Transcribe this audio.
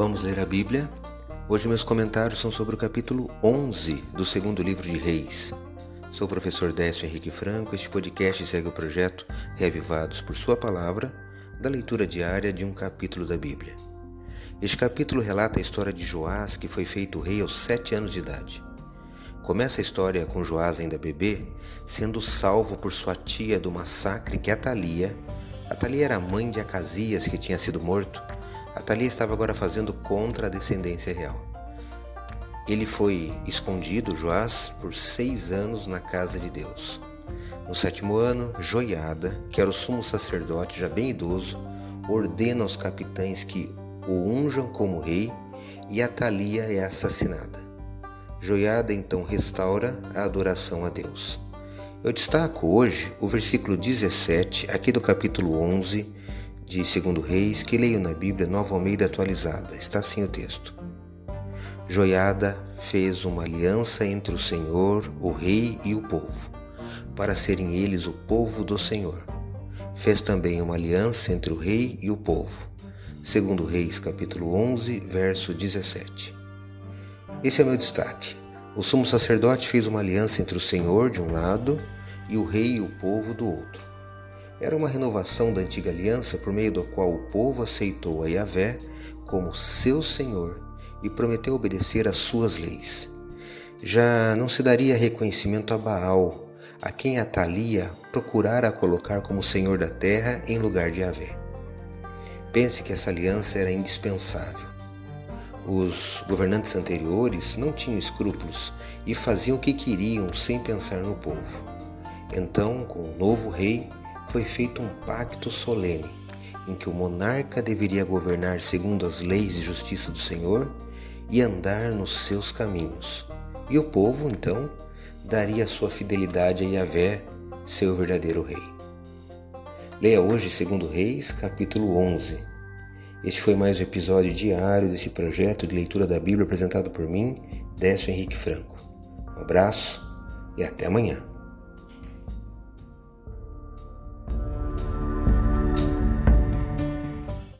Vamos ler a Bíblia? Hoje meus comentários são sobre o capítulo 11 do segundo livro de Reis. Sou o professor Décio Henrique Franco. Este podcast segue o projeto Reavivados por Sua Palavra, da leitura diária de um capítulo da Bíblia. Este capítulo relata a história de Joás, que foi feito rei aos sete anos de idade. Começa a história com Joás ainda bebê, sendo salvo por sua tia do massacre que Atalia, Atalia era a mãe de Acasias, que tinha sido morto, Atalia estava agora fazendo contra a descendência real. Ele foi escondido, Joás, por seis anos na casa de Deus. No sétimo ano, Joiada, que era o sumo sacerdote, já bem idoso, ordena aos capitães que o unjam como rei e Atalia é assassinada. Joiada então restaura a adoração a Deus. Eu destaco hoje o versículo 17, aqui do capítulo 11, de Segundo Reis, que leio na Bíblia Nova Almeida atualizada. Está assim o texto. Joiada fez uma aliança entre o Senhor, o rei e o povo, para serem eles o povo do Senhor. Fez também uma aliança entre o rei e o povo. Segundo Reis, capítulo 11, verso 17. Esse é meu destaque. O sumo sacerdote fez uma aliança entre o Senhor de um lado e o rei e o povo do outro. Era uma renovação da antiga aliança por meio do qual o povo aceitou a Yahvé como seu Senhor e prometeu obedecer às suas leis. Já não se daria reconhecimento a Baal, a quem Atalia procurara colocar como Senhor da terra em lugar de Yahvé. Pense que essa aliança era indispensável. Os governantes anteriores não tinham escrúpulos e faziam o que queriam sem pensar no povo. Então, com o novo rei, foi feito um pacto solene em que o monarca deveria governar segundo as leis e justiça do Senhor e andar nos seus caminhos. E o povo, então, daria sua fidelidade a Yahvé, seu verdadeiro rei. Leia hoje segundo Reis, capítulo 11. Este foi mais um episódio diário desse projeto de leitura da Bíblia apresentado por mim, Décio Henrique Franco. Um abraço e até amanhã.